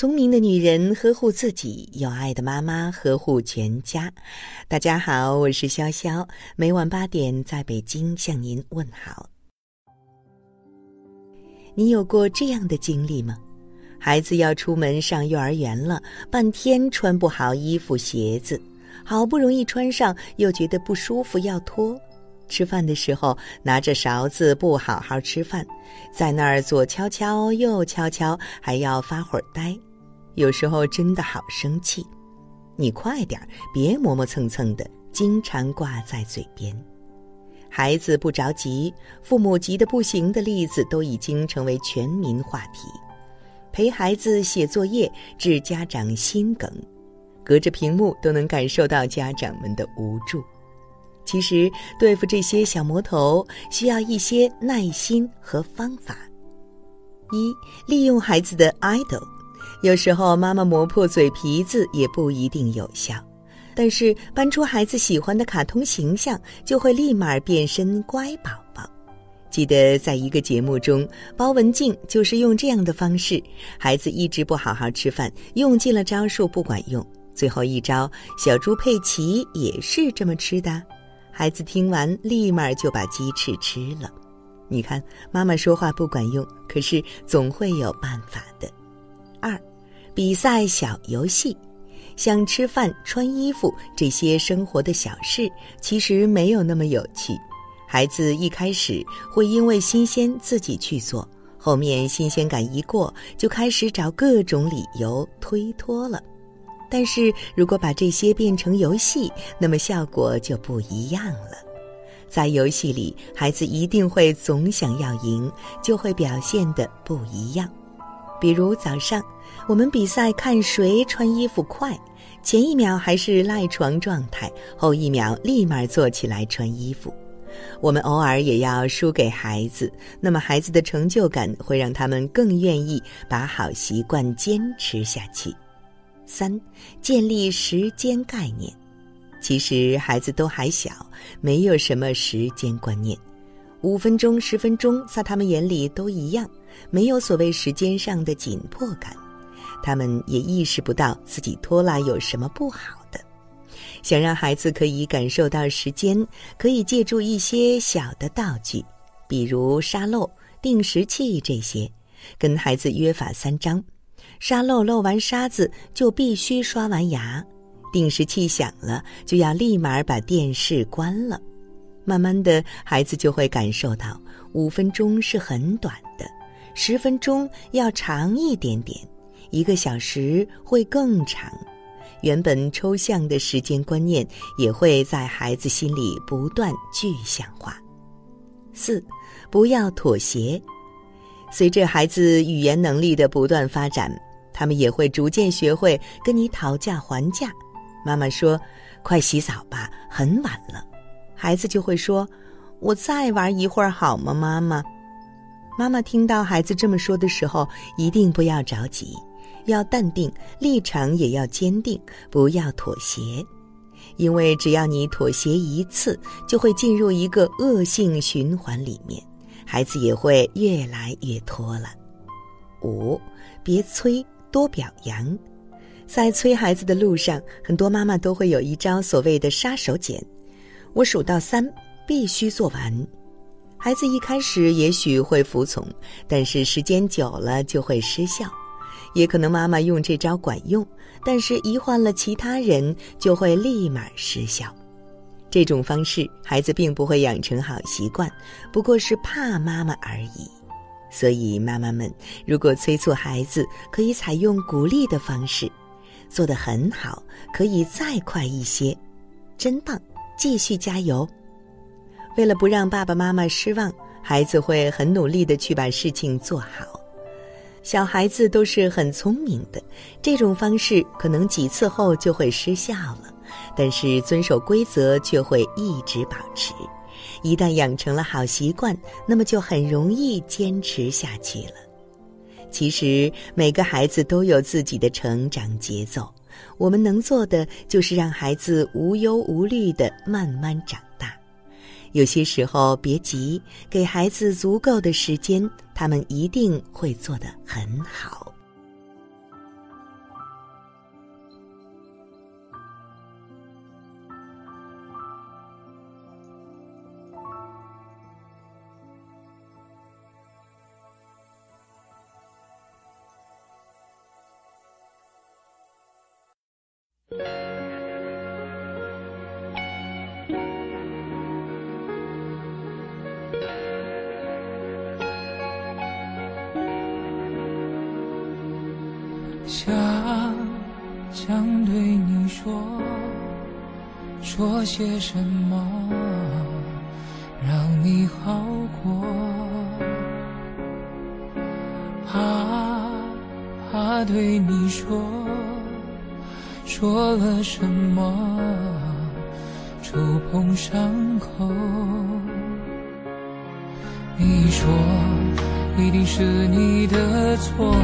聪明的女人呵护自己，有爱的妈妈呵护全家。大家好，我是潇潇，每晚八点在北京向您问好。你有过这样的经历吗？孩子要出门上幼儿园了，半天穿不好衣服鞋子，好不容易穿上，又觉得不舒服要脱。吃饭的时候拿着勺子不好好吃饭，在那儿左敲敲右敲敲，还要发会儿呆，有时候真的好生气。你快点儿，别磨磨蹭蹭的，经常挂在嘴边。孩子不着急，父母急得不行的例子都已经成为全民话题。陪孩子写作业致家长心梗，隔着屏幕都能感受到家长们的无助。其实对付这些小魔头，需要一些耐心和方法。一、利用孩子的 idol，有时候妈妈磨破嘴皮子也不一定有效，但是搬出孩子喜欢的卡通形象，就会立马变身乖宝宝。记得在一个节目中，包文婧就是用这样的方式，孩子一直不好好吃饭，用尽了招数不管用，最后一招，小猪佩奇也是这么吃的。孩子听完，立马就把鸡翅吃了。你看，妈妈说话不管用，可是总会有办法的。二，比赛小游戏，像吃饭、穿衣服这些生活的小事，其实没有那么有趣。孩子一开始会因为新鲜自己去做，后面新鲜感一过，就开始找各种理由推脱了。但是如果把这些变成游戏，那么效果就不一样了。在游戏里，孩子一定会总想要赢，就会表现的不一样。比如早上，我们比赛看谁穿衣服快，前一秒还是赖床状态，后一秒立马坐起来穿衣服。我们偶尔也要输给孩子，那么孩子的成就感会让他们更愿意把好习惯坚持下去。三，建立时间概念。其实孩子都还小，没有什么时间观念，五分钟、十分钟在他们眼里都一样，没有所谓时间上的紧迫感。他们也意识不到自己拖拉有什么不好的。想让孩子可以感受到时间，可以借助一些小的道具，比如沙漏、定时器这些，跟孩子约法三章。沙漏漏完沙子就必须刷完牙，定时器响了就要立马把电视关了。慢慢的，孩子就会感受到五分钟是很短的，十分钟要长一点点，一个小时会更长。原本抽象的时间观念也会在孩子心里不断具象化。四，不要妥协。随着孩子语言能力的不断发展。他们也会逐渐学会跟你讨价还价。妈妈说：“快洗澡吧，很晚了。”孩子就会说：“我再玩一会儿好吗？”妈妈，妈妈听到孩子这么说的时候，一定不要着急，要淡定，立场也要坚定，不要妥协。因为只要你妥协一次，就会进入一个恶性循环里面，孩子也会越来越拖了。五，别催。多表扬，在催孩子的路上，很多妈妈都会有一招所谓的杀手锏：我数到三，必须做完。孩子一开始也许会服从，但是时间久了就会失效。也可能妈妈用这招管用，但是一换了其他人就会立马失效。这种方式，孩子并不会养成好习惯，不过是怕妈妈而已。所以，妈妈们如果催促孩子，可以采用鼓励的方式，做得很好，可以再快一些，真棒，继续加油。为了不让爸爸妈妈失望，孩子会很努力的去把事情做好。小孩子都是很聪明的，这种方式可能几次后就会失效了，但是遵守规则却会一直保持。一旦养成了好习惯，那么就很容易坚持下去了。其实每个孩子都有自己的成长节奏，我们能做的就是让孩子无忧无虑的慢慢长大。有些时候别急，给孩子足够的时间，他们一定会做得很好。想想对你说，说些什么让你好过？怕怕对你说，说了什么触碰伤口？你说一定是你的错，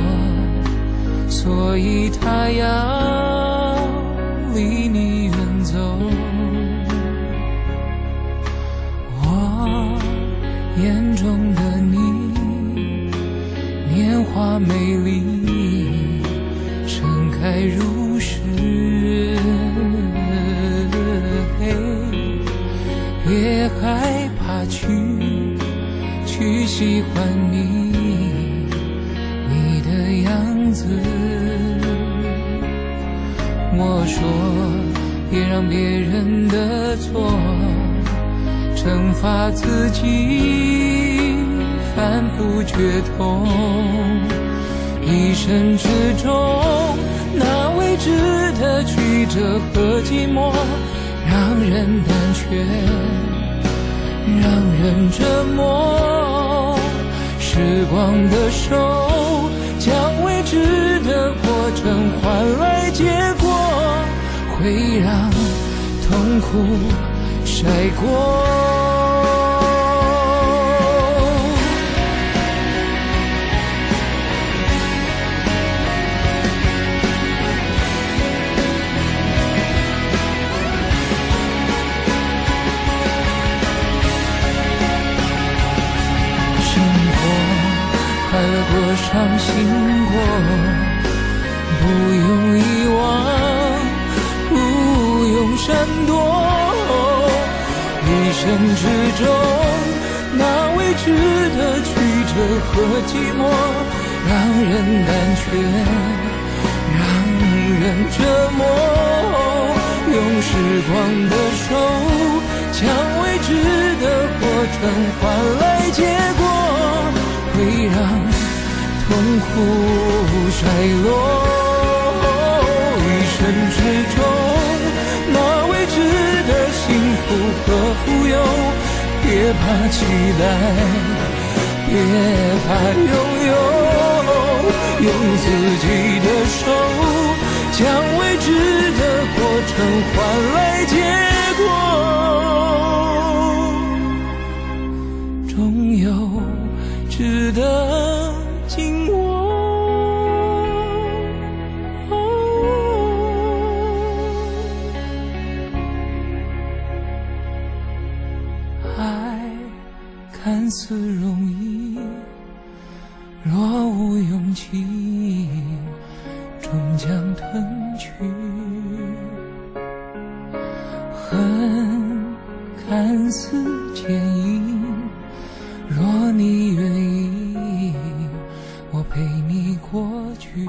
所以他要离你远走。我眼中的你，年华美丽，盛开如诗。别害怕去。去喜欢，你说，别让别人的错惩罚自己，反复决痛。一生之中，那未知的曲折和寂寞，让人胆怯，让人折磨。时光的手，将未知的过程换来结果，会让痛苦晒过。生活快乐过伤心过，不用遗忘，闪躲。一生之中，那未知的曲折和寂寞，让人胆怯，让人折磨。用时光的手，将未知的过程换来结果，会让。痛苦衰落，一生之中，的富有，别怕期待，别怕拥有，用自己的手，将未知的过程看似容易，若无勇气，终将吞去。恨看似坚硬，若你愿意，我陪你过去，